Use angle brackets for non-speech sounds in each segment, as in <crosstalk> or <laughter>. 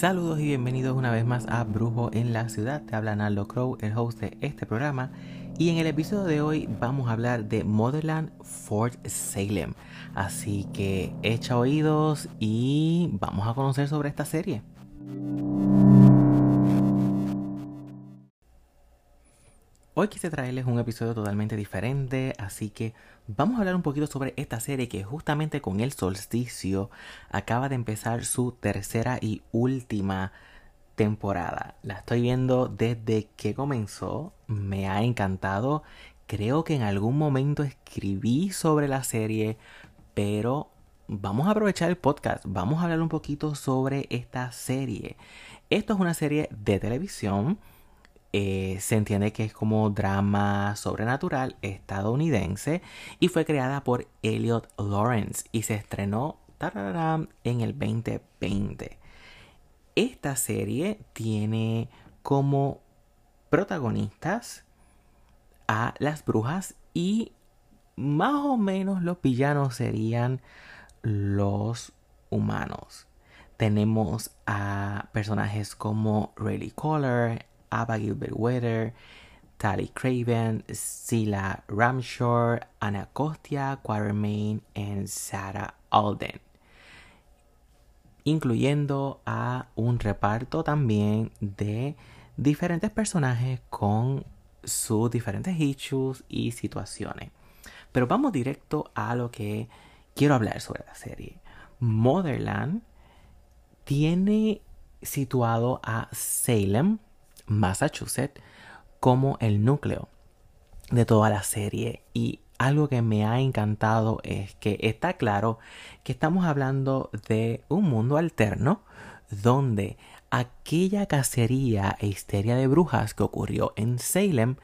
Saludos y bienvenidos una vez más a Brujo en la Ciudad. Te habla Naldo Crow, el host de este programa. Y en el episodio de hoy vamos a hablar de Motherland Fort Salem. Así que echa oídos y vamos a conocer sobre esta serie. Hoy quise traerles un episodio totalmente diferente, así que vamos a hablar un poquito sobre esta serie que justamente con el solsticio acaba de empezar su tercera y última temporada. La estoy viendo desde que comenzó, me ha encantado. Creo que en algún momento escribí sobre la serie, pero vamos a aprovechar el podcast, vamos a hablar un poquito sobre esta serie. Esto es una serie de televisión eh, se entiende que es como drama sobrenatural estadounidense y fue creada por Elliot Lawrence y se estrenó en el 2020. Esta serie tiene como protagonistas a las brujas y más o menos los villanos serían los humanos. Tenemos a personajes como Rayleigh Collar, Ava Gilbert Weather, Tally Craven, Sila Ramshore, Anna Costia, Quartermain y Sarah Alden. Incluyendo a un reparto también de diferentes personajes con sus diferentes issues y situaciones. Pero vamos directo a lo que quiero hablar sobre la serie. Motherland tiene situado a Salem, Massachusetts como el núcleo de toda la serie y algo que me ha encantado es que está claro que estamos hablando de un mundo alterno donde aquella cacería e histeria de brujas que ocurrió en Salem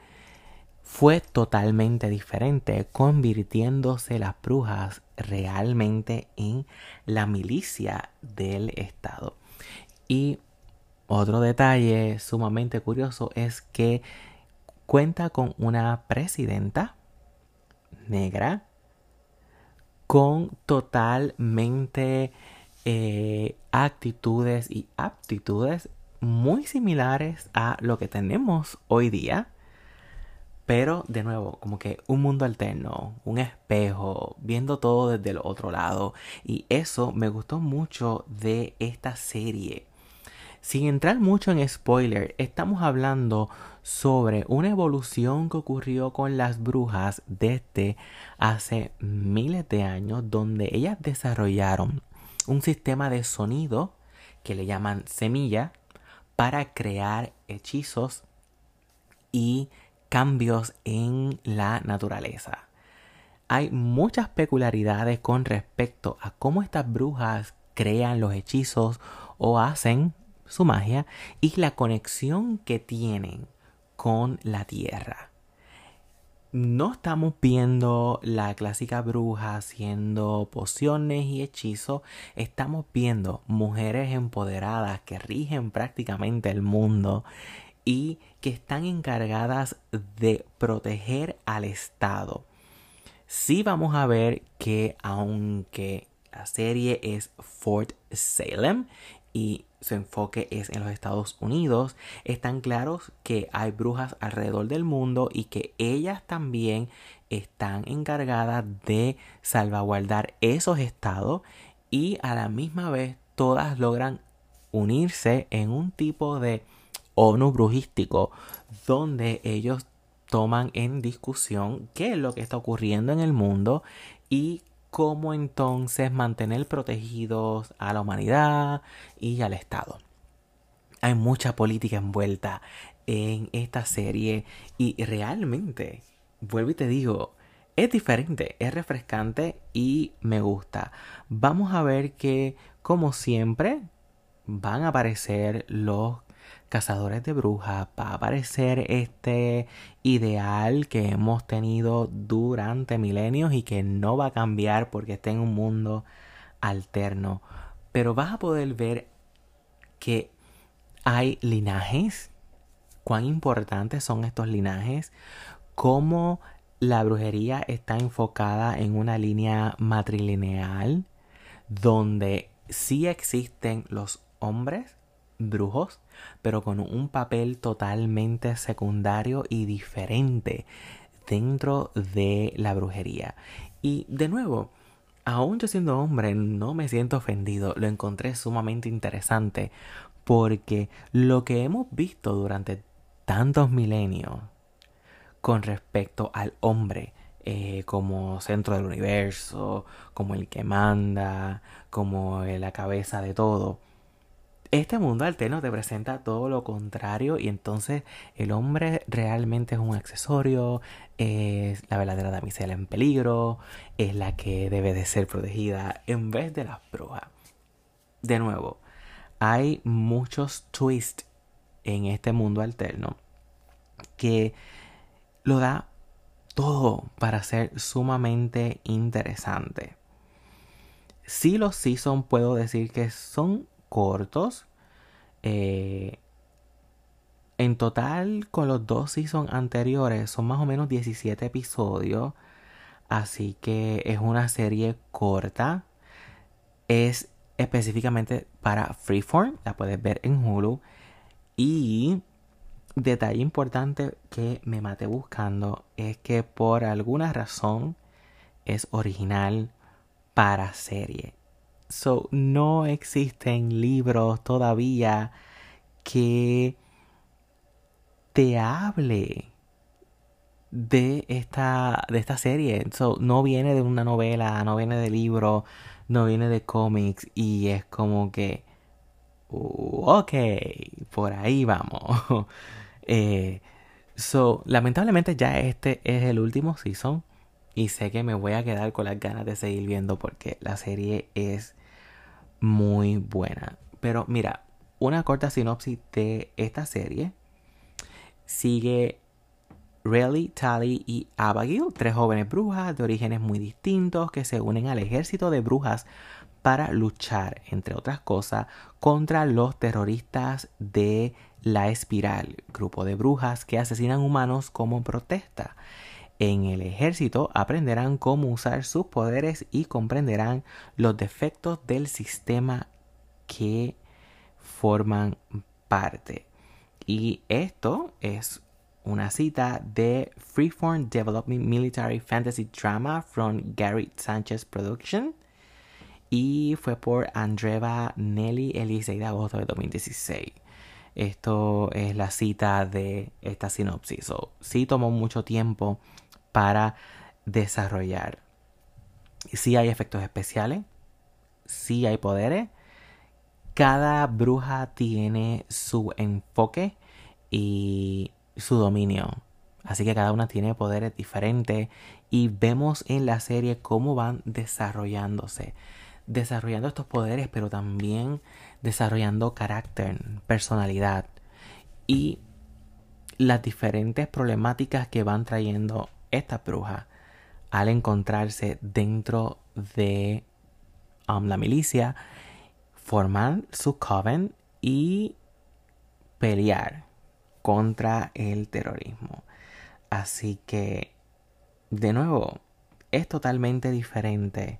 fue totalmente diferente, convirtiéndose las brujas realmente en la milicia del Estado. Y otro detalle sumamente curioso es que cuenta con una presidenta negra con totalmente eh, actitudes y aptitudes muy similares a lo que tenemos hoy día. Pero de nuevo, como que un mundo alterno, un espejo, viendo todo desde el otro lado. Y eso me gustó mucho de esta serie. Sin entrar mucho en spoiler, estamos hablando sobre una evolución que ocurrió con las brujas desde hace miles de años donde ellas desarrollaron un sistema de sonido que le llaman semilla para crear hechizos y cambios en la naturaleza. Hay muchas peculiaridades con respecto a cómo estas brujas crean los hechizos o hacen su magia y la conexión que tienen con la tierra. No estamos viendo la clásica bruja haciendo pociones y hechizos, estamos viendo mujeres empoderadas que rigen prácticamente el mundo y que están encargadas de proteger al Estado. Sí vamos a ver que aunque la serie es Fort Salem y su enfoque es en los Estados Unidos, están claros que hay brujas alrededor del mundo y que ellas también están encargadas de salvaguardar esos estados y a la misma vez todas logran unirse en un tipo de ONU brujístico donde ellos toman en discusión qué es lo que está ocurriendo en el mundo y cómo entonces mantener protegidos a la humanidad y al Estado. Hay mucha política envuelta en esta serie y realmente, vuelvo y te digo, es diferente, es refrescante y me gusta. Vamos a ver que, como siempre, van a aparecer los cazadores de brujas, va a aparecer este ideal que hemos tenido durante milenios y que no va a cambiar porque está en un mundo alterno. Pero vas a poder ver que hay linajes, cuán importantes son estos linajes, cómo la brujería está enfocada en una línea matrilineal donde sí existen los hombres brujos, pero con un papel totalmente secundario y diferente dentro de la brujería. Y de nuevo, aún yo siendo hombre, no me siento ofendido, lo encontré sumamente interesante porque lo que hemos visto durante tantos milenios con respecto al hombre eh, como centro del universo, como el que manda, como la cabeza de todo. Este mundo alterno te presenta todo lo contrario y entonces el hombre realmente es un accesorio, es la verdadera damisela en peligro, es la que debe de ser protegida en vez de las brujas. De nuevo, hay muchos twists en este mundo alterno que lo da todo para ser sumamente interesante. Si los seasons puedo decir que son cortos. Eh, en total, con los dos seasons anteriores, son más o menos 17 episodios. Así que es una serie corta. Es específicamente para Freeform. La puedes ver en Hulu. Y detalle importante que me maté buscando es que por alguna razón es original para serie. So, no existen libros todavía que te hable de esta, de esta serie. So, no viene de una novela, no viene de libro, no viene de cómics y es como que, ok, por ahí vamos. <laughs> eh, so, lamentablemente ya este es el último season y sé que me voy a quedar con las ganas de seguir viendo porque la serie es muy buena. Pero mira, una corta sinopsis de esta serie. Sigue Rayleigh, Tally y Abigail, tres jóvenes brujas de orígenes muy distintos que se unen al ejército de brujas para luchar, entre otras cosas, contra los terroristas de La Espiral, grupo de brujas que asesinan humanos como protesta. En el ejército aprenderán cómo usar sus poderes y comprenderán los defectos del sistema que forman parte. Y esto es una cita de Freeform Development Military Fantasy Drama from Gary Sanchez Production y fue por Andreva Nelly el 16 de agosto de 2016. Esto es la cita de esta sinopsis. sí tomó mucho tiempo para desarrollar. Si hay efectos especiales, si hay poderes. Cada bruja tiene su enfoque y su dominio. Así que cada una tiene poderes diferentes y vemos en la serie cómo van desarrollándose. Desarrollando estos poderes, pero también desarrollando carácter, personalidad y las diferentes problemáticas que van trayendo esta bruja, al encontrarse dentro de um, la milicia, formar su coven y pelear contra el terrorismo. Así que, de nuevo, es totalmente diferente.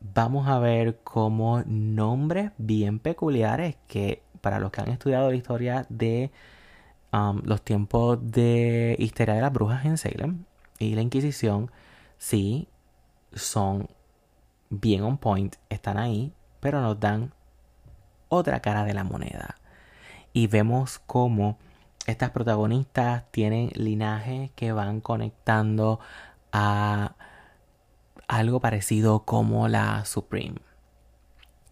Vamos a ver cómo nombres bien peculiares que para los que han estudiado la historia de Los tiempos de histeria de las brujas en Salem y la Inquisición sí son bien on point, están ahí, pero nos dan otra cara de la moneda. Y vemos cómo estas protagonistas tienen linajes que van conectando a algo parecido como la Supreme.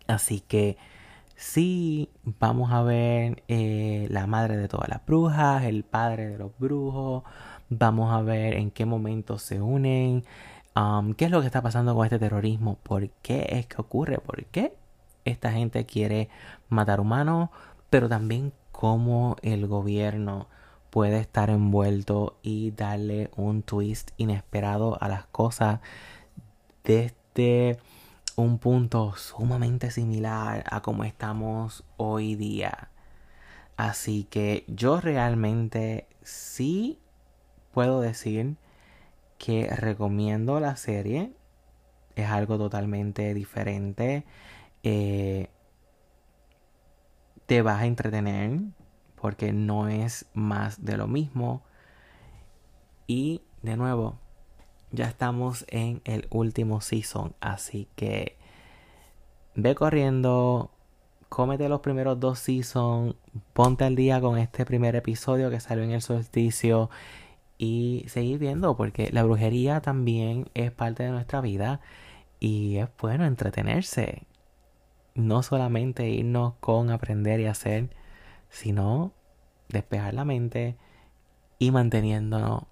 Así que Sí, vamos a ver eh, la madre de todas las brujas, el padre de los brujos, vamos a ver en qué momento se unen, um, qué es lo que está pasando con este terrorismo, por qué es que ocurre, por qué esta gente quiere matar humanos, pero también cómo el gobierno puede estar envuelto y darle un twist inesperado a las cosas desde un punto sumamente similar a como estamos hoy día. Así que yo realmente sí puedo decir que recomiendo la serie. Es algo totalmente diferente. Eh, te vas a entretener porque no es más de lo mismo. Y de nuevo, ya estamos en el último season, así que ve corriendo, cómete los primeros dos seasons, ponte al día con este primer episodio que salió en el solsticio y seguir viendo porque la brujería también es parte de nuestra vida y es bueno entretenerse. No solamente irnos con aprender y hacer, sino despejar la mente y manteniéndonos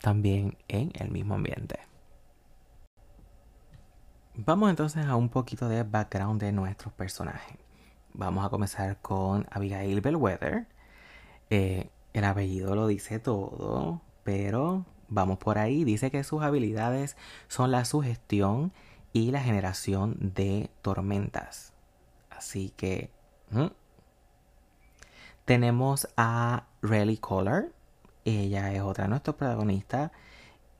también en el mismo ambiente. Vamos entonces a un poquito de background de nuestros personajes. Vamos a comenzar con Abigail Bellwether. Eh, el apellido lo dice todo, pero vamos por ahí. Dice que sus habilidades son la sugestión y la generación de tormentas. Así que tenemos a Relly Collar. Ella es otra de nuestros protagonistas.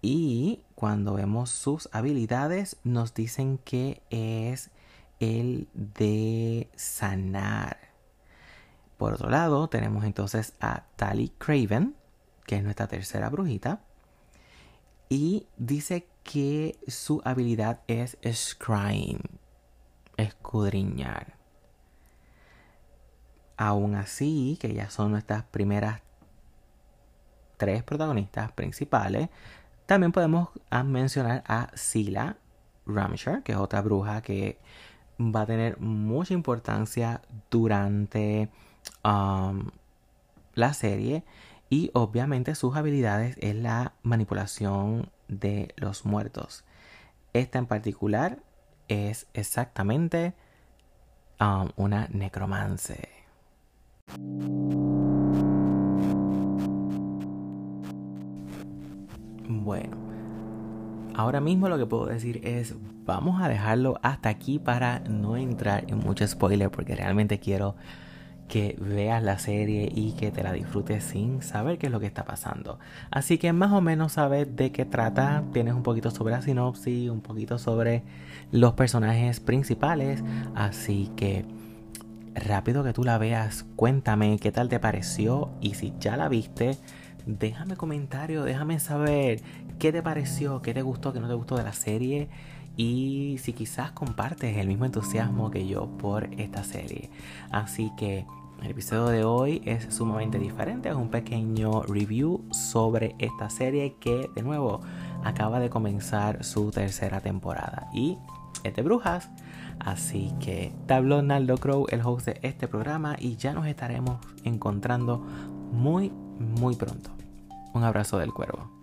Y cuando vemos sus habilidades, nos dicen que es el de sanar. Por otro lado, tenemos entonces a Tally Craven, que es nuestra tercera brujita. Y dice que su habilidad es scrying, escudriñar. Aún así, que ya son nuestras primeras tres protagonistas principales, también podemos mencionar a Sila Ramshar, que es otra bruja que va a tener mucha importancia durante um, la serie y obviamente sus habilidades es la manipulación de los muertos. Esta en particular es exactamente um, una necromance. Bueno, ahora mismo lo que puedo decir es vamos a dejarlo hasta aquí para no entrar en mucho spoiler porque realmente quiero que veas la serie y que te la disfrutes sin saber qué es lo que está pasando. Así que más o menos sabes de qué trata, tienes un poquito sobre la sinopsis, un poquito sobre los personajes principales, así que rápido que tú la veas, cuéntame qué tal te pareció y si ya la viste, déjame comentario, déjame saber qué te pareció, qué te gustó, qué no te gustó de la serie y si quizás compartes el mismo entusiasmo que yo por esta serie. Así que el episodio de hoy es sumamente diferente, es un pequeño review sobre esta serie que de nuevo acaba de comenzar su tercera temporada y es de brujas. Así que te Naldo Crow, el host de este programa, y ya nos estaremos encontrando muy, muy pronto. Un abrazo del cuervo.